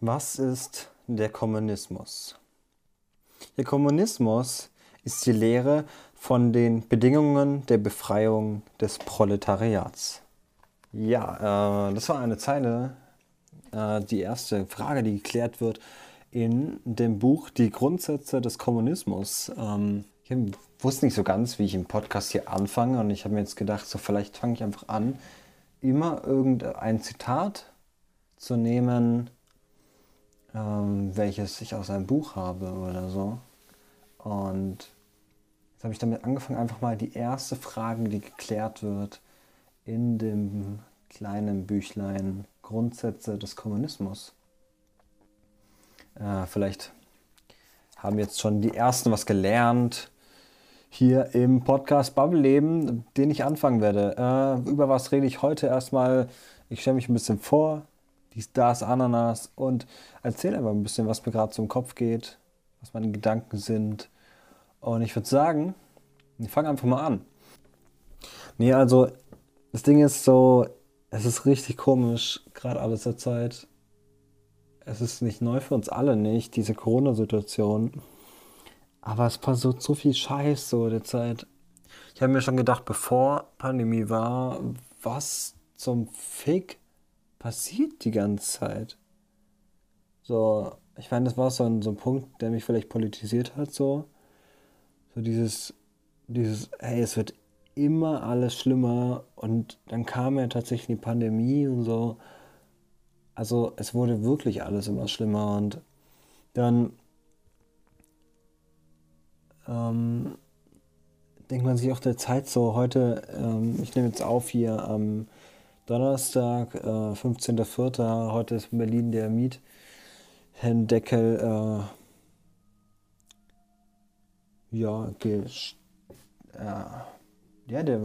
Was ist der Kommunismus? Der Kommunismus ist die Lehre von den Bedingungen der Befreiung des Proletariats. Ja, äh, das war eine Zeile, äh, die erste Frage, die geklärt wird in dem Buch Die Grundsätze des Kommunismus. Ähm, ich wusste nicht so ganz, wie ich im Podcast hier anfange und ich habe mir jetzt gedacht, so vielleicht fange ich einfach an, immer irgendein Zitat zu nehmen, ähm, welches ich aus einem Buch habe oder so. Und jetzt habe ich damit angefangen, einfach mal die erste Frage, die geklärt wird, in dem kleinen Büchlein Grundsätze des Kommunismus. Äh, vielleicht haben jetzt schon die ersten was gelernt hier im Podcast Bubble Leben, den ich anfangen werde. Äh, über was rede ich heute erstmal? Ich stelle mich ein bisschen vor, dies, das, Ananas und erzähle einfach ein bisschen, was mir gerade zum Kopf geht, was meine Gedanken sind. Und ich würde sagen, ich fange einfach mal an. Nee, also das Ding ist so, es ist richtig komisch, gerade alles der Zeit. Es ist nicht neu für uns alle nicht, diese Corona-Situation. Aber es passiert so viel Scheiß so der Zeit. Ich habe mir schon gedacht, bevor Pandemie war, was zum Fick passiert die ganze Zeit? So, ich meine, das war so ein, so ein Punkt, der mich vielleicht politisiert hat, so. So dieses, dieses, hey, es wird immer alles schlimmer und dann kam ja tatsächlich die Pandemie und so. Also es wurde wirklich alles immer schlimmer und dann ähm, denkt man sich auch der Zeit so, heute, ähm, ich nehme jetzt auf hier am Donnerstag, äh, 15.04., heute ist in Berlin der Miethendeckel, äh, ja, äh, ja, der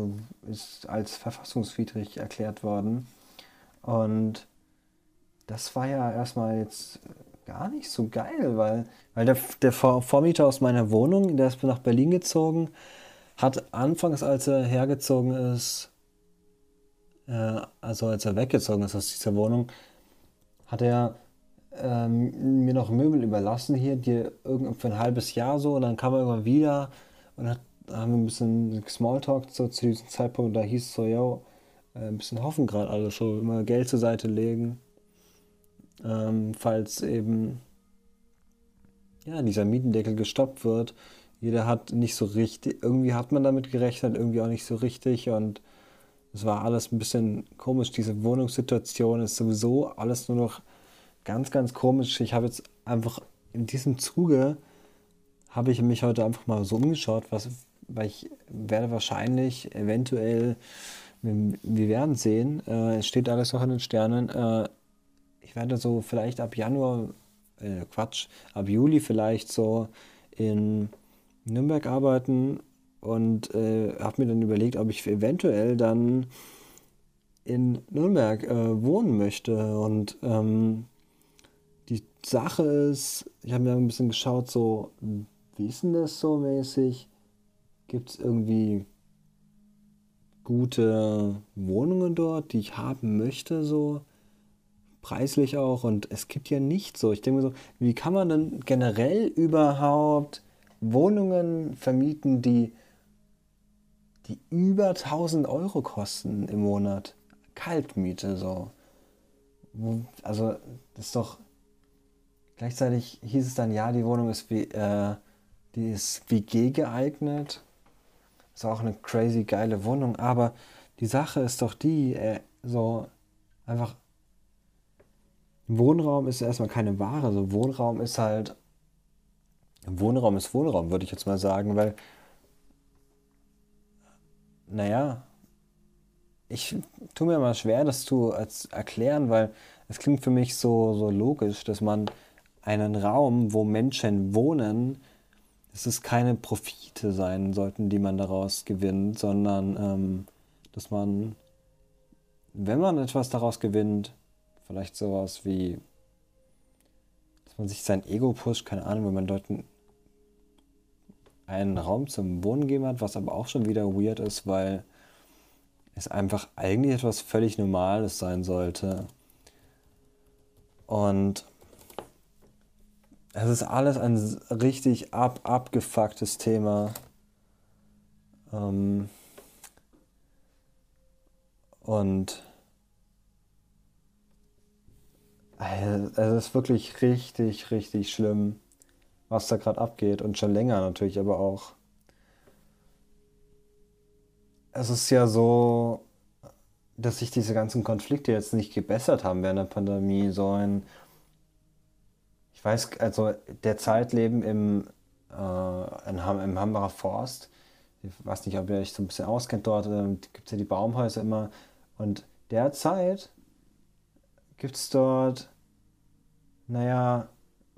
ist als verfassungswidrig erklärt worden. Und das war ja erstmal jetzt gar nicht so geil, weil, weil der, der Vormieter aus meiner Wohnung, der ist nach Berlin gezogen, hat anfangs, als er hergezogen ist, äh, also als er weggezogen ist aus dieser Wohnung, hat er ähm, mir noch Möbel überlassen hier, die für ein halbes Jahr so, und dann kam er immer wieder und hat, haben wir ein bisschen Smalltalk so zu diesem Zeitpunkt, da hieß es so, yo, äh, ein bisschen hoffen gerade alle so, immer Geld zur Seite legen. Ähm, falls eben ja, dieser Mietendeckel gestoppt wird. Jeder hat nicht so richtig, irgendwie hat man damit gerechnet, irgendwie auch nicht so richtig. Und es war alles ein bisschen komisch. Diese Wohnungssituation ist sowieso alles nur noch ganz, ganz komisch. Ich habe jetzt einfach in diesem Zuge habe ich mich heute einfach mal so umgeschaut, was, weil ich werde wahrscheinlich, eventuell, wir, wir werden sehen, äh, es steht alles noch in den Sternen, äh, ich werde so vielleicht ab Januar, äh, Quatsch, ab Juli vielleicht so in Nürnberg arbeiten und äh, habe mir dann überlegt, ob ich eventuell dann in Nürnberg äh, wohnen möchte. Und ähm, die Sache ist, ich habe mir ein bisschen geschaut, so, wie ist denn das so mäßig? Gibt es irgendwie gute Wohnungen dort, die ich haben möchte, so? preislich auch und es gibt ja nicht so. Ich denke mir so, wie kann man denn generell überhaupt Wohnungen vermieten, die, die über 1000 Euro kosten im Monat? Kaltmiete so. Also das ist doch gleichzeitig hieß es dann ja, die Wohnung ist wie äh, die ist WG geeignet. Ist auch eine crazy geile Wohnung, aber die Sache ist doch die, äh, so einfach Wohnraum ist erstmal keine Ware. Also Wohnraum ist halt. Wohnraum ist Wohnraum, würde ich jetzt mal sagen, weil. Naja. Ich tue mir mal schwer, das zu erklären, weil es klingt für mich so, so logisch, dass man einen Raum, wo Menschen wohnen, dass es keine Profite sein sollten, die man daraus gewinnt, sondern ähm, dass man, wenn man etwas daraus gewinnt, Vielleicht sowas wie, dass man sich sein Ego pusht, keine Ahnung, wenn man Leuten einen Raum zum Wohnen gegeben hat, was aber auch schon wieder weird ist, weil es einfach eigentlich etwas völlig Normales sein sollte. Und es ist alles ein richtig ab, abgefucktes Thema. Ähm, und es ist wirklich richtig, richtig schlimm, was da gerade abgeht und schon länger natürlich, aber auch. Es ist ja so, dass sich diese ganzen Konflikte jetzt nicht gebessert haben während der Pandemie, so ein ich weiß, also der Zeitleben im, äh, im Hambacher Forst, ich weiß nicht, ob ihr euch so ein bisschen auskennt dort, äh, gibt es ja die Baumhäuser immer. Und derzeit gibt es dort, naja,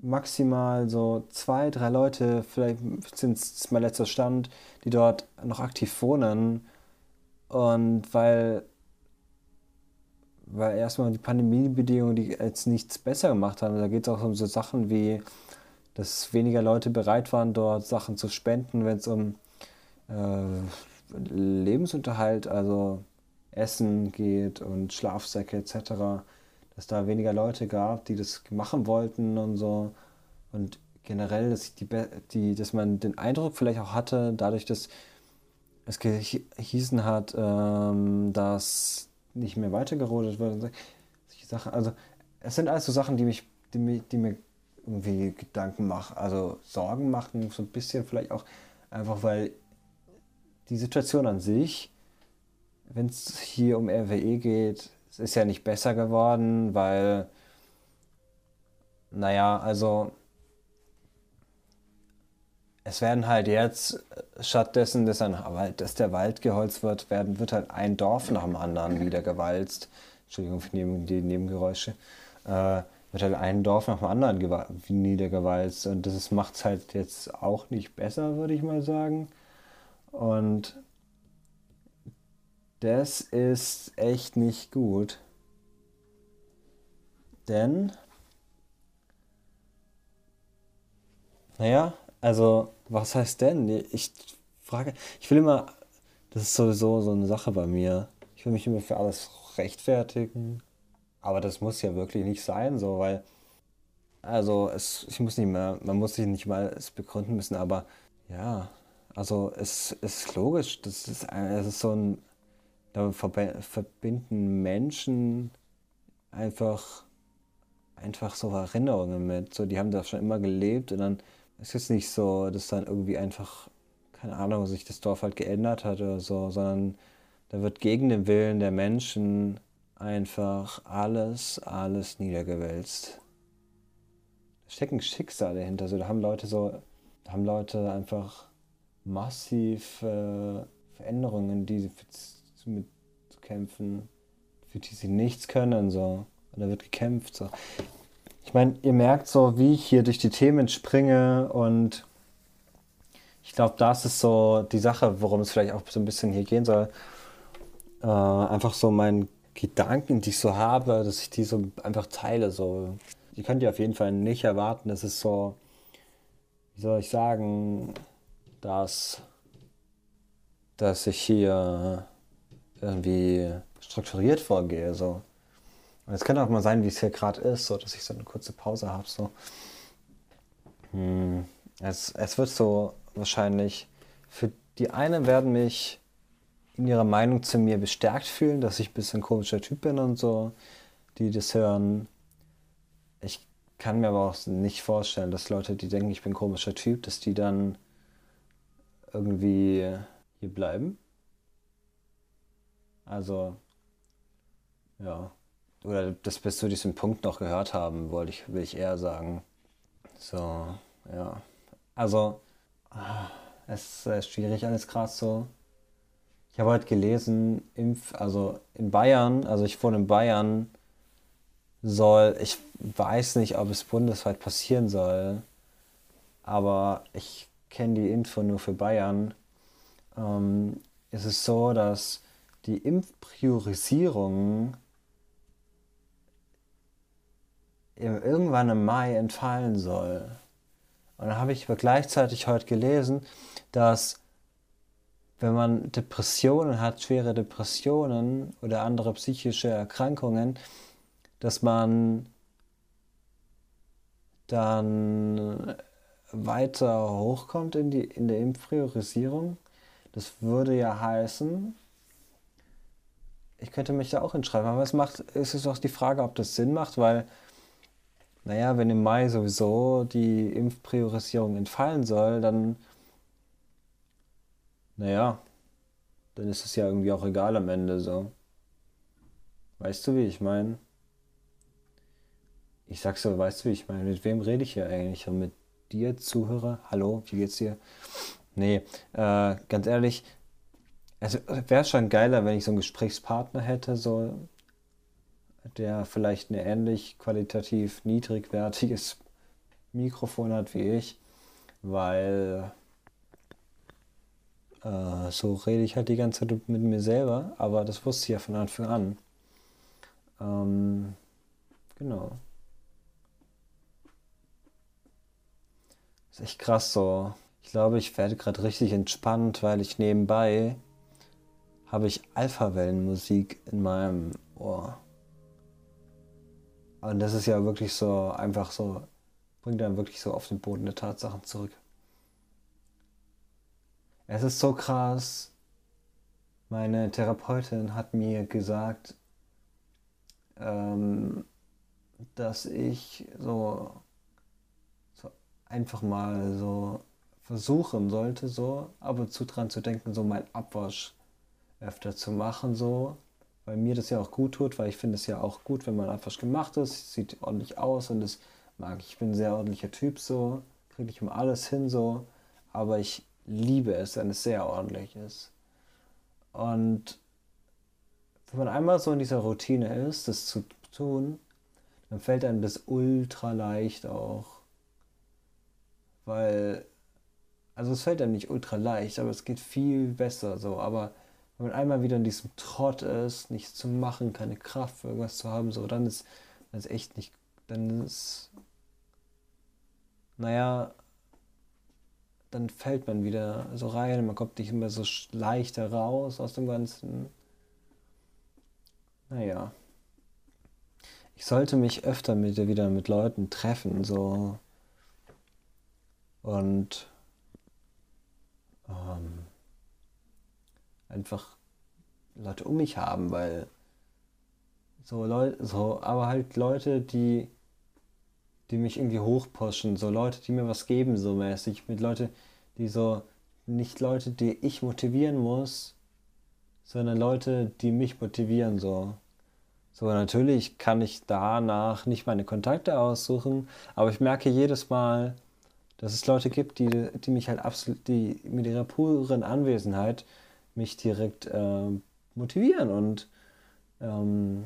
maximal so zwei, drei Leute, vielleicht sind es mein letzter Stand, die dort noch aktiv wohnen. Und weil weil erstmal die Pandemiebedingungen, die jetzt nichts besser gemacht haben. Da geht es auch um so Sachen wie, dass weniger Leute bereit waren, dort Sachen zu spenden, wenn es um äh, Lebensunterhalt, also Essen geht und Schlafsäcke etc., dass da weniger Leute gab, die das machen wollten und so. Und generell, dass, die, die, dass man den Eindruck vielleicht auch hatte, dadurch, dass es gehießen hat, ähm, dass nicht mehr weitergerodet wird. Solche Sachen. Also es sind alles so Sachen, die mich, die, die mir irgendwie Gedanken machen, also Sorgen machen, so ein bisschen vielleicht auch einfach, weil die Situation an sich, wenn es hier um RWE geht, es ist ja nicht besser geworden, weil, naja, also es werden halt jetzt stattdessen, dass, ein Wald, dass der Wald geholzt wird, werden, wird halt ein Dorf nach dem anderen wieder gewalzt. Entschuldigung für die Nebengeräusche. Äh, wird halt ein Dorf nach dem anderen niedergewalzt. Und das macht es halt jetzt auch nicht besser, würde ich mal sagen. Und das ist echt nicht gut. Denn, naja, also, was heißt denn? Ich frage, ich will immer, das ist sowieso so eine Sache bei mir. Ich will mich immer für alles rechtfertigen. Aber das muss ja wirklich nicht sein, so, weil, also, es, ich muss nicht mehr, man muss sich nicht mal es begründen müssen, aber ja, also, es ist logisch, das ist, es ist so ein, da verbinden Menschen einfach, einfach so Erinnerungen mit. So, die haben da schon immer gelebt und dann es ist nicht so, dass dann irgendwie einfach, keine Ahnung, sich das Dorf halt geändert hat oder so, sondern da wird gegen den Willen der Menschen einfach alles, alles niedergewälzt. Da stecken Schicksale dahinter. Also da haben Leute so, da haben Leute einfach massiv äh, Veränderungen, die sie mit kämpfen, für die sie nichts können. So. Und da wird gekämpft. So. Ich meine, ihr merkt so, wie ich hier durch die Themen springe und ich glaube, das ist so die Sache, worum es vielleicht auch so ein bisschen hier gehen soll. Äh, einfach so meinen Gedanken, die ich so habe, dass ich die so einfach teile. So. Ihr könnt ja auf jeden Fall nicht erwarten, dass es so, wie soll ich sagen, dass, dass ich hier irgendwie strukturiert vorgehe. So. Und es kann auch mal sein, wie es hier gerade ist, so dass ich so eine kurze Pause habe. So. Hm. Es, es wird so wahrscheinlich, für die einen werden mich in ihrer Meinung zu mir bestärkt fühlen, dass ich ein bisschen komischer Typ bin und so, die das hören. Ich kann mir aber auch nicht vorstellen, dass Leute, die denken, ich bin komischer Typ, dass die dann irgendwie hier bleiben. Also, ja oder das bis zu diesem Punkt noch gehört haben, wollte ich, will ich eher sagen. So, ja. Also, ah, es ist schwierig alles krass so. Ich habe heute gelesen, Impf, also in Bayern, also ich wohne in Bayern, soll, ich weiß nicht, ob es bundesweit passieren soll, aber ich kenne die Info nur für Bayern. Ähm, es ist so, dass die Impfpriorisierung irgendwann im Mai entfallen soll. Und dann habe ich aber gleichzeitig heute gelesen, dass wenn man Depressionen hat, schwere Depressionen oder andere psychische Erkrankungen, dass man dann weiter hochkommt in, die, in der Impfpriorisierung. Das würde ja heißen, ich könnte mich da auch hinschreiben, aber es macht, es ist doch die Frage, ob das Sinn macht, weil, naja, wenn im Mai sowieso die Impfpriorisierung entfallen soll, dann, naja, dann ist es ja irgendwie auch egal am Ende so. Weißt du, wie ich meine? Ich sag's so, weißt du, wie ich meine? Mit wem rede ich hier eigentlich? Mit dir, Zuhörer? Hallo, wie geht's dir? Nee, äh, ganz ehrlich, also wäre schon geiler, wenn ich so einen Gesprächspartner hätte, so, der vielleicht ein ähnlich qualitativ niedrigwertiges Mikrofon hat wie ich, weil äh, so rede ich halt die ganze Zeit mit mir selber, aber das wusste ich ja von Anfang an. Ähm, genau. ist echt krass so. Ich glaube, ich werde gerade richtig entspannt, weil ich nebenbei habe ich Alpha-Wellenmusik in meinem Ohr. Und das ist ja wirklich so einfach so, bringt dann wirklich so auf den Boden der Tatsachen zurück. Es ist so krass. Meine Therapeutin hat mir gesagt, ähm, dass ich so, so einfach mal so versuchen sollte, so ab und zu dran zu denken, so mein Abwasch öfter zu machen, so, weil mir das ja auch gut tut, weil ich finde es ja auch gut, wenn man Abwasch gemacht ist, sieht ordentlich aus und das mag ich. Ich bin ein sehr ordentlicher Typ, so, kriege ich immer alles hin, so, aber ich liebe es, wenn es sehr ordentlich ist. Und wenn man einmal so in dieser Routine ist, das zu tun, dann fällt einem das ultra leicht auch. Weil, also es fällt einem nicht ultra leicht, aber es geht viel besser so. Aber wenn man einmal wieder in diesem Trott ist, nichts zu machen, keine Kraft für irgendwas zu haben, so, dann ist das echt nicht, dann ist, naja, dann fällt man wieder so rein, man kommt nicht immer so leicht heraus aus dem Ganzen. Naja. Ich sollte mich öfter mit, wieder mit Leuten treffen, so. Und ähm, einfach Leute um mich haben, weil so Leute, so, aber halt Leute, die die mich irgendwie hochpushen, so Leute, die mir was geben, so mäßig, mit Leute, die so, nicht Leute, die ich motivieren muss, sondern Leute, die mich motivieren, so. So, natürlich kann ich danach nicht meine Kontakte aussuchen, aber ich merke jedes Mal, dass es Leute gibt, die, die mich halt absolut, die mit ihrer puren Anwesenheit mich direkt äh, motivieren und ähm,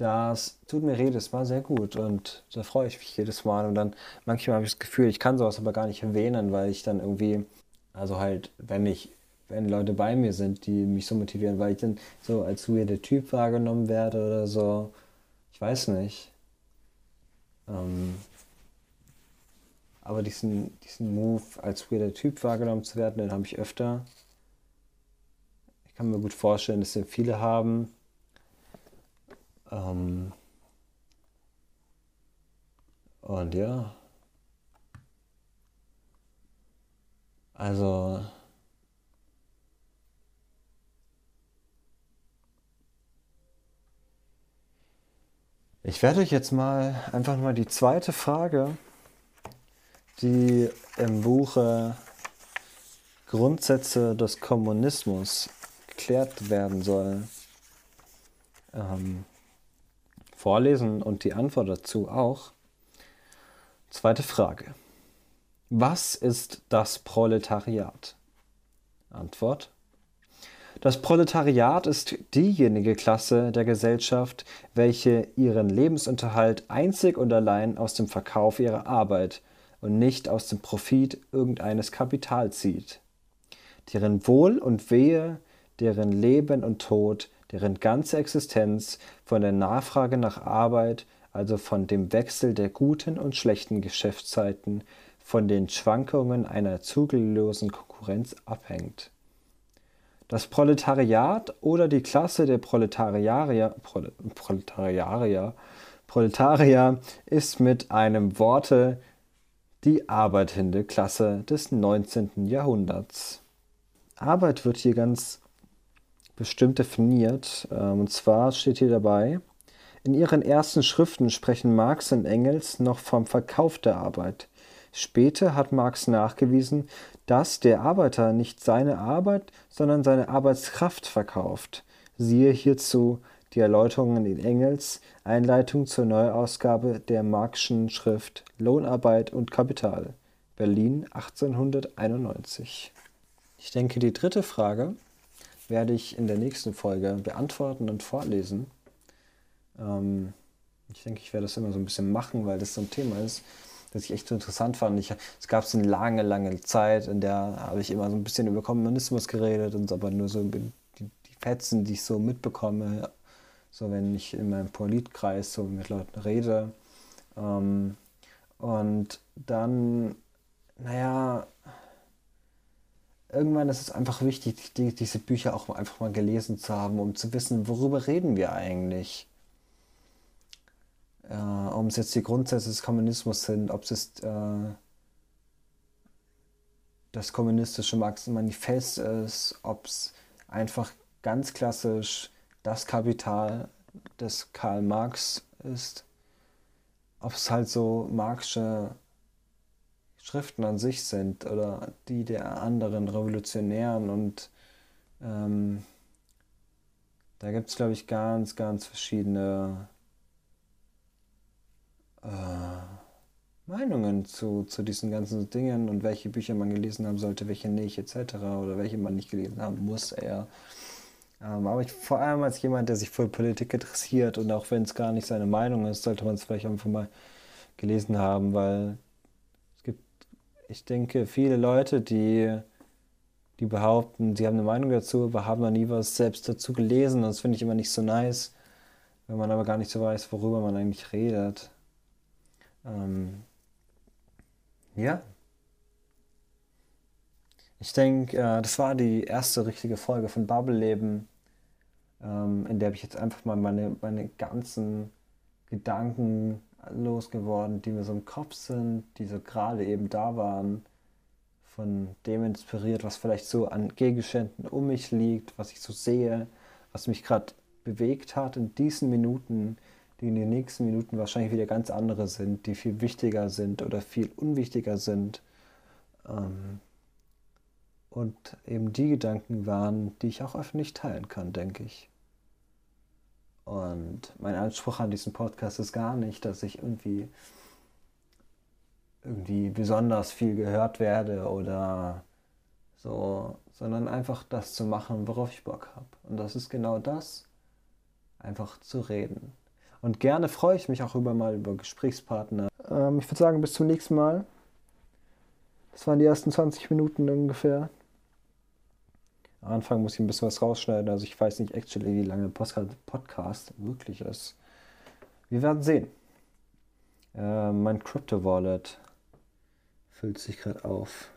das tut mir jedes Mal sehr gut und da freue ich mich jedes Mal. Und dann manchmal habe ich das Gefühl, ich kann sowas aber gar nicht erwähnen, weil ich dann irgendwie, also halt, wenn ich, wenn Leute bei mir sind, die mich so motivieren, weil ich dann so als weirder Typ wahrgenommen werde oder so. Ich weiß nicht. Ähm, aber diesen, diesen Move als weirder Typ wahrgenommen zu werden, den habe ich öfter. Kann mir gut vorstellen, dass den viele haben. Ähm und ja, also ich werde euch jetzt mal einfach mal die zweite Frage, die im Buche Grundsätze des Kommunismus geklärt werden soll, ähm, vorlesen und die Antwort dazu auch. Zweite Frage. Was ist das Proletariat? Antwort. Das Proletariat ist diejenige Klasse der Gesellschaft, welche ihren Lebensunterhalt einzig und allein aus dem Verkauf ihrer Arbeit und nicht aus dem Profit irgendeines Kapitals zieht, deren Wohl und Wehe, deren Leben und Tod deren ganze Existenz von der Nachfrage nach Arbeit, also von dem Wechsel der guten und schlechten Geschäftszeiten, von den Schwankungen einer zügellosen Konkurrenz abhängt. Das Proletariat oder die Klasse der Proletarier, Proletarier, Proletarier ist mit einem Worte die arbeitende Klasse des 19. Jahrhunderts. Arbeit wird hier ganz bestimmt definiert. Ähm, und zwar steht hier dabei, in ihren ersten Schriften sprechen Marx und Engels noch vom Verkauf der Arbeit. Später hat Marx nachgewiesen, dass der Arbeiter nicht seine Arbeit, sondern seine Arbeitskraft verkauft. Siehe hierzu die Erläuterungen in Engels Einleitung zur Neuausgabe der Marxschen Schrift Lohnarbeit und Kapital, Berlin 1891. Ich denke, die dritte Frage werde ich in der nächsten Folge beantworten und vorlesen. Ähm, ich denke, ich werde das immer so ein bisschen machen, weil das so ein Thema ist, das ich echt so interessant fand. Ich, es gab so eine lange, lange Zeit, in der habe ich immer so ein bisschen über Kommunismus geredet und aber nur so die, die Fetzen, die ich so mitbekomme, so wenn ich in meinem Politkreis so mit Leuten rede. Ähm, und dann, naja, irgendwann ist es einfach wichtig, die, diese Bücher auch einfach mal gelesen zu haben, um zu wissen, worüber reden wir eigentlich? Äh, ob es jetzt die Grundsätze des Kommunismus sind, ob es äh, das kommunistische Manifest ist, ob es einfach ganz klassisch das Kapital des Karl Marx ist, ob es halt so Marxische Schriften an sich sind oder die der anderen Revolutionären und ähm, da gibt es, glaube ich, ganz, ganz verschiedene äh, Meinungen zu, zu diesen ganzen Dingen und welche Bücher man gelesen haben sollte, welche nicht, etc. oder welche man nicht gelesen haben muss, eher. Ähm, aber ich, vor allem als jemand, der sich für Politik interessiert und auch wenn es gar nicht seine Meinung ist, sollte man es vielleicht einfach mal gelesen haben, weil ich denke, viele Leute, die, die behaupten, sie haben eine Meinung dazu, aber haben noch nie was selbst dazu gelesen. Das finde ich immer nicht so nice, wenn man aber gar nicht so weiß, worüber man eigentlich redet. Ähm, ja. Ich denke, äh, das war die erste richtige Folge von Bubble-Leben, ähm, in der ich jetzt einfach mal meine, meine ganzen Gedanken losgeworden, die mir so im Kopf sind, die so gerade eben da waren, von dem inspiriert, was vielleicht so an Gegenständen um mich liegt, was ich so sehe, was mich gerade bewegt hat in diesen Minuten, die in den nächsten Minuten wahrscheinlich wieder ganz andere sind, die viel wichtiger sind oder viel unwichtiger sind. Ähm, und eben die Gedanken waren, die ich auch öffentlich teilen kann, denke ich. Und mein Anspruch an diesem Podcast ist gar nicht, dass ich irgendwie irgendwie besonders viel gehört werde oder so, sondern einfach das zu machen, worauf ich Bock habe. Und das ist genau das, einfach zu reden. Und gerne freue ich mich auch über mal über Gesprächspartner. Ähm, ich würde sagen, bis zum nächsten Mal. Das waren die ersten 20 Minuten ungefähr. Anfang muss ich ein bisschen was rausschneiden. Also ich weiß nicht actually, wie lange der Podcast wirklich ist. Wir werden sehen. Äh, mein Crypto Wallet füllt sich gerade auf.